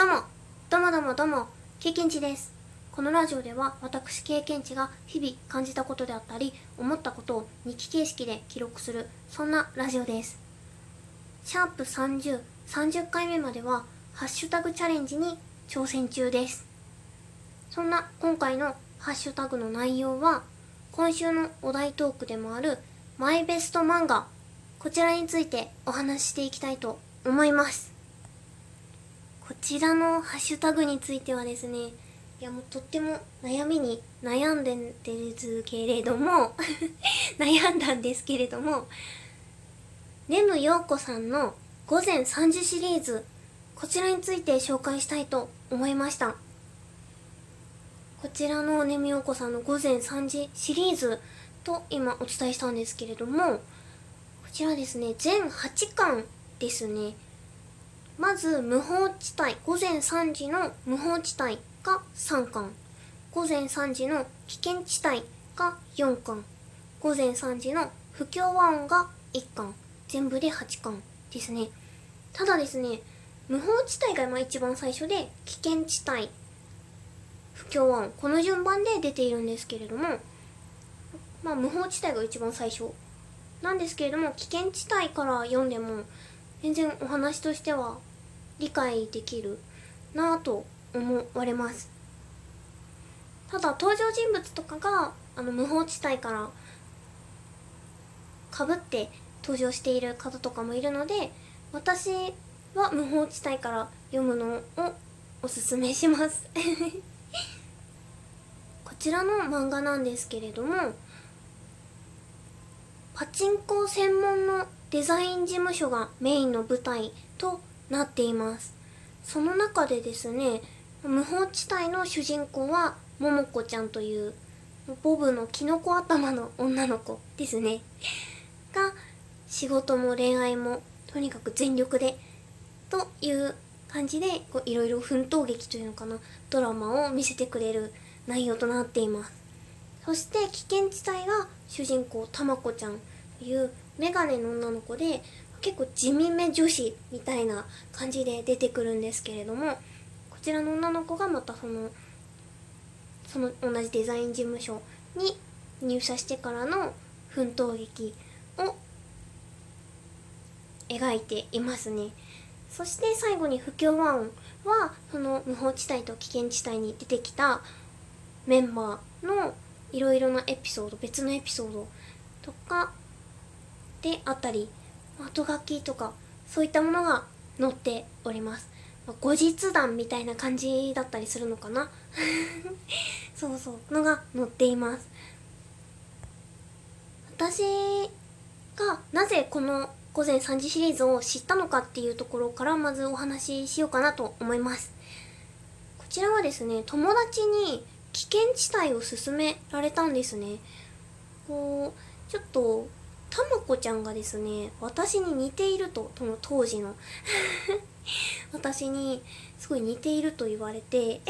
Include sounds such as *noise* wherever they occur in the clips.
どうも、どうもどうもどうも、経験値です。このラジオでは私経験値が日々感じたことであったり、思ったことを日記形式で記録する、そんなラジオです。シャープ30、30回目までは、ハッシュタグチャレンジに挑戦中です。そんな今回のハッシュタグの内容は、今週のお題トークでもあるマイベスト漫画、こちらについてお話ししていきたいと思います。こちらのハッシュタグについてはですね、いやもうとっても悩みに悩んでるけれども、*laughs* 悩んだんですけれども、ネムヨーコさんの午前3時シリーズ、こちらについて紹介したいと思いました。こちらのネムヨーコさんの午前3時シリーズと今お伝えしたんですけれども、こちらですね、全8巻ですね。まず無法地帯午前3時の無法地帯が3巻。午前3時の危険地帯が4巻。午前3時の不協和音が1巻。全部で8巻ですね。ただですね無法地帯がまあ一番最初で危険地帯不協和音。この順番で出ているんですけれどもまあ無法地帯が一番最初なんですけれども危険地帯から読んでも全然お話としては理解できるなぁと思われます。ただ登場人物とかがあの無法地帯からかぶって登場している方とかもいるので私は無法地帯から読むのをおすすめします。*laughs* こちらの漫画なんですけれどもパチンコ専門のデザイン事務所がメインの舞台となっています。その中でですね無法地帯の主人公は桃子ちゃんというボブのキノコ頭の女の子ですね。*laughs* が仕事も恋愛もとにかく全力でという感じでいろいろ奮闘劇というのかなドラマを見せてくれる内容となっています。そして危険地帯が主人公たまこちゃんというメガネの女の子で結構地味め女子みたいな感じで出てくるんですけれどもこちらの女の子がまたそのその同じデザイン事務所に入社してからの奮闘劇を描いていますね。そして最後に不協和音はその無法地帯と危険地帯に出てきたメンバーのいろいろなエピソード別のエピソードとかであったり後書きとかそういったものが載っております。後日談みたいな感じだったりするのかな？*laughs* そうそうのが載っています。私がなぜこの午前3時シリーズを知ったのかっていうところからまずお話ししようかなと思います。こちらはですね友達に危険地帯を勧められたんですね。こうちょっとたまこちゃんがですね私に似ているとその当時の。*laughs* 私にすごい似ていると言われて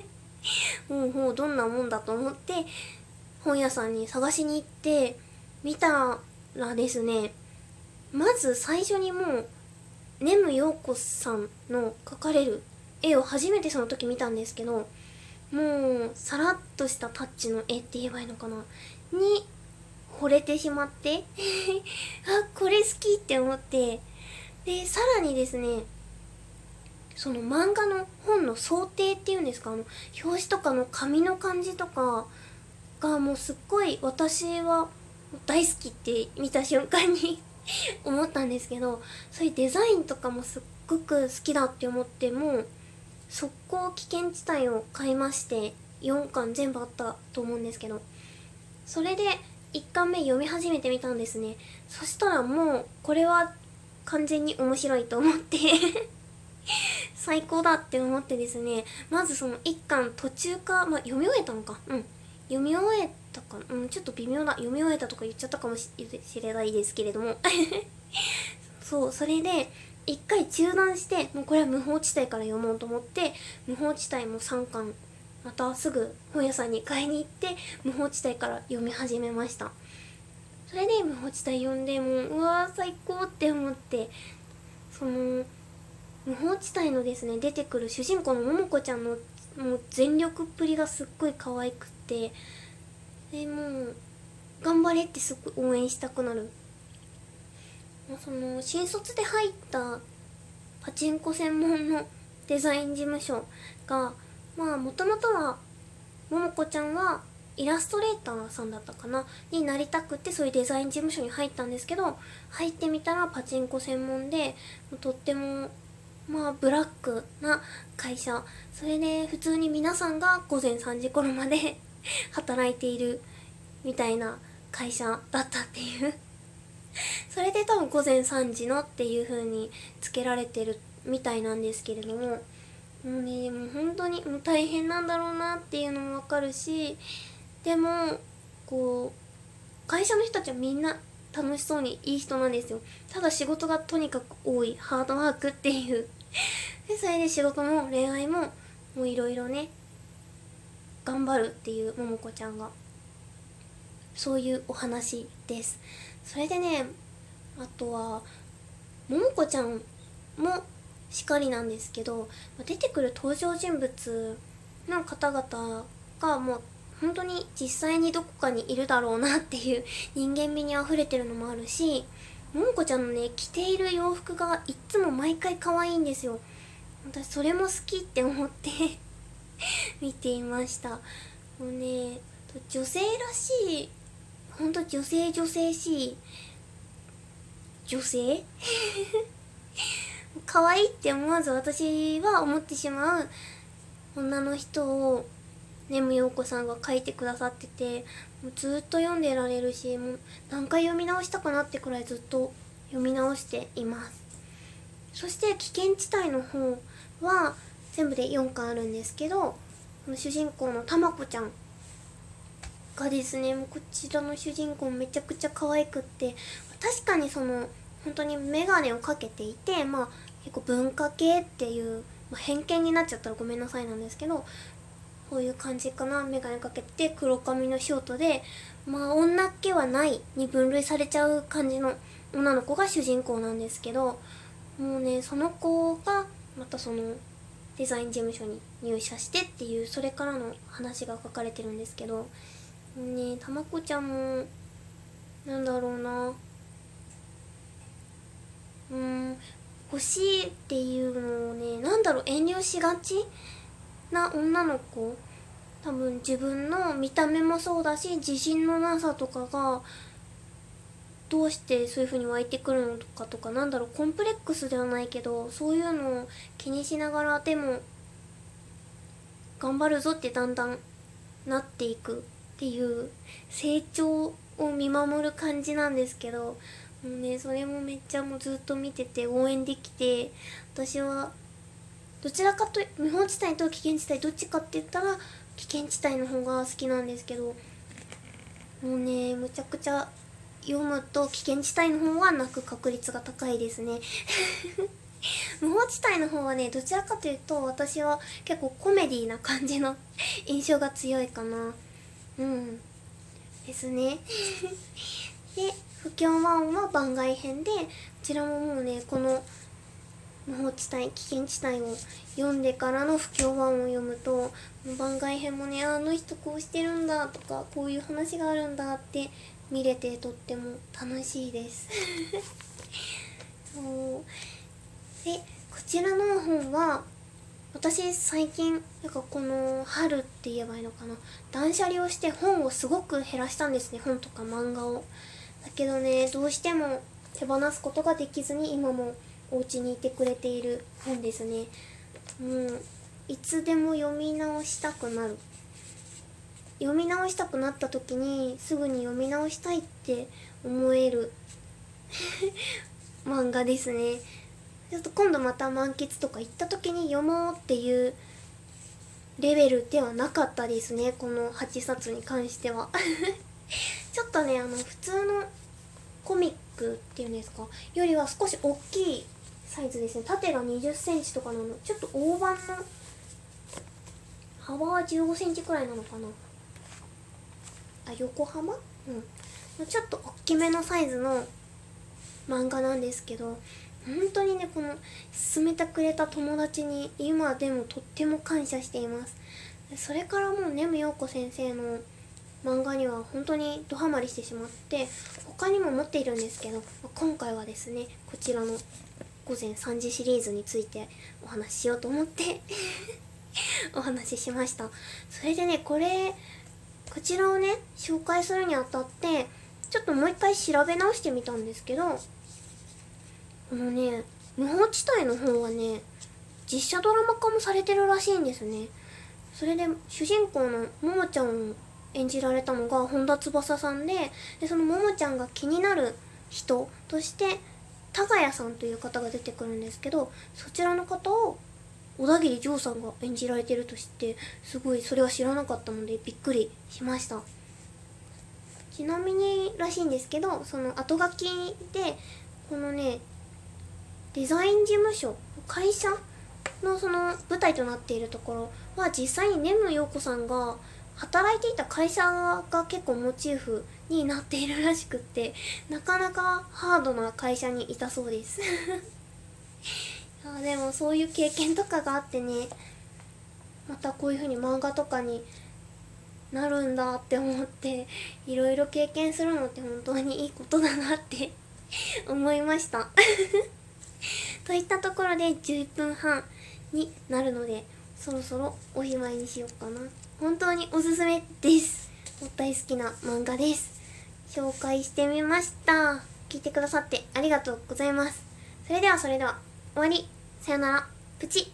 *laughs* もうもうどんなもんだと思って本屋さんに探しに行って見たらですねまず最初にもうネム陽子さんの描かれる絵を初めてその時見たんですけどもうさらっとしたタッチの絵って言えばいいのかな？に惚れてしまって *laughs* あこれ好きって思ってでさらにですねその漫画の本の想定っていうんですかあの表紙とかの紙の感じとかがもうすっごい私は大好きって見た瞬間に *laughs* 思ったんですけどそういうデザインとかもすっごく好きだって思ってもう速攻危険地帯を買いまして4巻全部あったと思うんですけどそれで1巻目読み始めてみたんですね。そしたらもうこれは完全に面白いと思って。*laughs* 最高だって思ってですね。まずその1巻途中か、まあ、読み終えたのか。うん。読み終えたかうんちょっと微妙な読み終えたとか言っちゃったかもしれないですけれども。*laughs* そうそれで一回中断してもうこれは無法地帯から読もうと思って無法地帯も3巻またすぐ本屋さんに買いに行って無法地帯から読み始めました。それで無法地帯読んでもううわー最高って思ってその無法地帯のですね出てくる主人公の桃子ちゃんのもう全力っぷりがすっごい可愛くてでもう頑張れってすごい応援したくなる。その新卒で入ったパチンコ専門のデザイン事務所がまあもともとは桃子ちゃんはイラストレーターさんだったかなになりたくてそういうデザイン事務所に入ったんですけど入ってみたらパチンコ専門でとってもまあブラックな会社。それで普通に皆さんが午前3時頃まで *laughs* 働いているみたいな会社だったっていう。*laughs* それで多分午前3時のっていう風につけられてるみたいなんですけれども。もうねもう本当にもう大変なんだろうなっていうのもわかるしでもこう会社の人たちはみんな楽しそうにいい人なんですよ。ただ仕事がとにかく多いハードワークっていう。でそれで仕事も恋愛ももういろいろね頑張るっていう桃子ちゃんが。そういうお話です。それでねあとは桃子ちゃんもしかりなんですけど出てくる登場人物の方々がもう本当に実際にどこかにいるだろうなっていう人間味にあふれてるのもあるし桃子ちゃんのね着ている洋服がいっつも毎回可愛いんですよ。私それも好きって思って *laughs* 見ていました。もうね女性らしいほんと女性女性しい女性？*laughs* 可愛いって思わず私は思ってしまう女の人をねむようこさんが書いてくださっててもうずっと読んでられるしもう何回読み直したかなってくらいずっと読み直しています。そして危険地帯の方は全部で4巻あるんですけど主人公のたまこちゃんがですねこちらの主人公めちゃくちゃ可愛くって確かにその本当に眼鏡をかけていてまあ結構文化系っていう、まあ、偏見になっちゃったらごめんなさいなんですけどこういう感じかな眼鏡かけて黒髪のショートでまあ女気はないに分類されちゃう感じの女の子が主人公なんですけどもうねその子がまたそのデザイン事務所に入社してっていうそれからの話が書かれてるんですけどねたまこちゃんもなんだろうなうん欲しいっていうのをねなんだろう遠慮しがちな女の子。多分自分の見た目もそうだし自信のなさとかがどうしてそういう風に湧いてくるのかとかなんだろうコンプレックスではないけどそういうのを気にしながらでも頑張るぞってだんだんなっていくっていう成長を見守る感じなんですけどもうねそれもめっちゃもうずっと見てて応援できて私はどちらかと日本地帯と危険地帯どっちかって言ったら危険地帯の方が好きなんですけどもうねむちゃくちゃ読むと危険地帯の方が泣く確率が高いですね。*laughs* 無法地帯の方はねどちらかというと私は結構コメディーな感じの *laughs* 印象が強いかな。うん。ですね。*laughs* で不協和音は番外編でこちらももうねこの無法地帯危険地帯を読んでからの不協和音を読むと番外編もねあの人こうしてるんだとかこういう話があるんだって見れてとっても楽しいです。*laughs* そう。でこちらの本は私最近なんかこの春って言えばいいのかな断捨離をして本をすごく減らしたんですね本とか漫画を。けどねどうしても手放すことができずに今もお家にいてくれている本ですね。もういつでも読み直したくなる。読み直したくなった時にすぐに読み直したいって思える。*laughs* 漫画ですね。ちょっと今度また満喫とか行った時に読もうっていうレベルではなかったですねこの8冊に関しては。*laughs* ちょっとねあの普通のコミックっていうんですか？よりは少し大きいサイズですね。縦が2 0センチとかなの。ちょっと大判の幅は1 5センチくらいなのかな。あ横浜うん。ちょっと大きめのサイズの漫画なんですけど本当にねこの勧めてくれた友達に今でもとっても感謝しています。それからもうねむようこ先生の漫画には本当にドハマりしてしまって他にも持っているんですけど今回はですねこちらの午前3時シリーズについてお話ししようと思って *laughs* お話ししました。それでねこれこちらをね紹介するにあたってちょっともう一回調べ直してみたんですけどこのね無法地帯の方はね実写ドラマ化もされてるらしいんですね。それで主人公のももちゃん演じられたのが本田翼さんででそのももちゃんが気になる人として田谷さんという方が出てくるんですけどそちらの方を小田切丈さんが演じられてると知ってすごいそれは知らなかったのでびっくりしました。ちなみにらしいんですけどその後書きでこのねデザイン事務所会社のその舞台となっているところは実際に根室陽子さんが働いていた会社が結構モチーフになっているらしくってなかなかハードな会社にいたそうです。*laughs* あでもそういう経験とかがあってねまたこういう風に漫画とかになるんだって思っていろいろ経験するのって本当にいいことだなって *laughs* 思いました。*laughs* といったところで11分半になるのでそろそろおしまいにしようかな。本当におすすめです。大好きな漫画です。紹介してみました。聞いてくださってありがとうございます。それではそれでは終わり。さよなら。プチ。